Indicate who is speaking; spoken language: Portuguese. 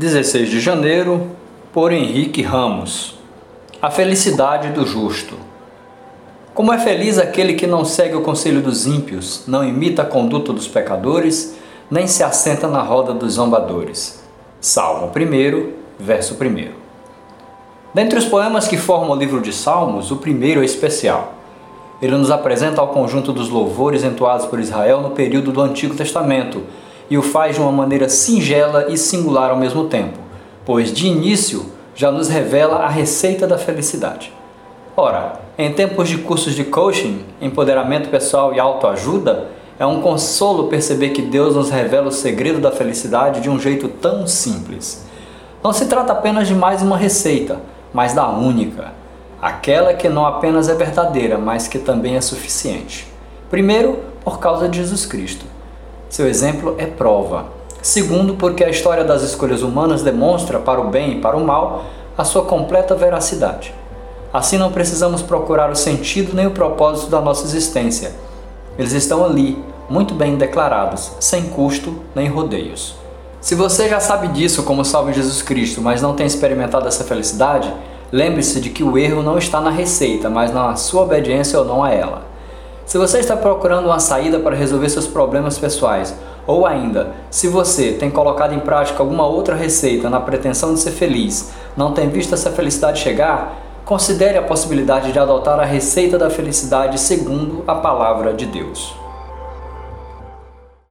Speaker 1: 16 de janeiro, por Henrique Ramos. A felicidade do justo. Como é feliz aquele que não segue o conselho dos ímpios, não imita a conduta dos pecadores, nem se assenta na roda dos zombadores. Salmo 1, verso 1. Dentre os poemas que formam o livro de Salmos, o primeiro é especial. Ele nos apresenta ao conjunto dos louvores entoados por Israel no período do Antigo Testamento e o faz de uma maneira singela e singular ao mesmo tempo, pois de início já nos revela a receita da felicidade. Ora, em tempos de cursos de coaching, empoderamento pessoal e autoajuda, é um consolo perceber que Deus nos revela o segredo da felicidade de um jeito tão simples. Não se trata apenas de mais uma receita, mas da única, aquela que não apenas é verdadeira, mas que também é suficiente. Primeiro, por causa de Jesus Cristo. Seu exemplo é prova. Segundo, porque a história das escolhas humanas demonstra, para o bem e para o mal, a sua completa veracidade. Assim não precisamos procurar o sentido nem o propósito da nossa existência. Eles estão ali, muito bem declarados, sem custo nem rodeios. Se você já sabe disso como salve Jesus Cristo, mas não tem experimentado essa felicidade, lembre-se de que o erro não está na receita, mas na sua obediência ou não a ela. Se você está procurando uma saída para resolver seus problemas pessoais, ou ainda, se você tem colocado em prática alguma outra receita na pretensão de ser feliz, não tem visto essa felicidade chegar, considere a possibilidade de adotar a receita da felicidade segundo a palavra de Deus.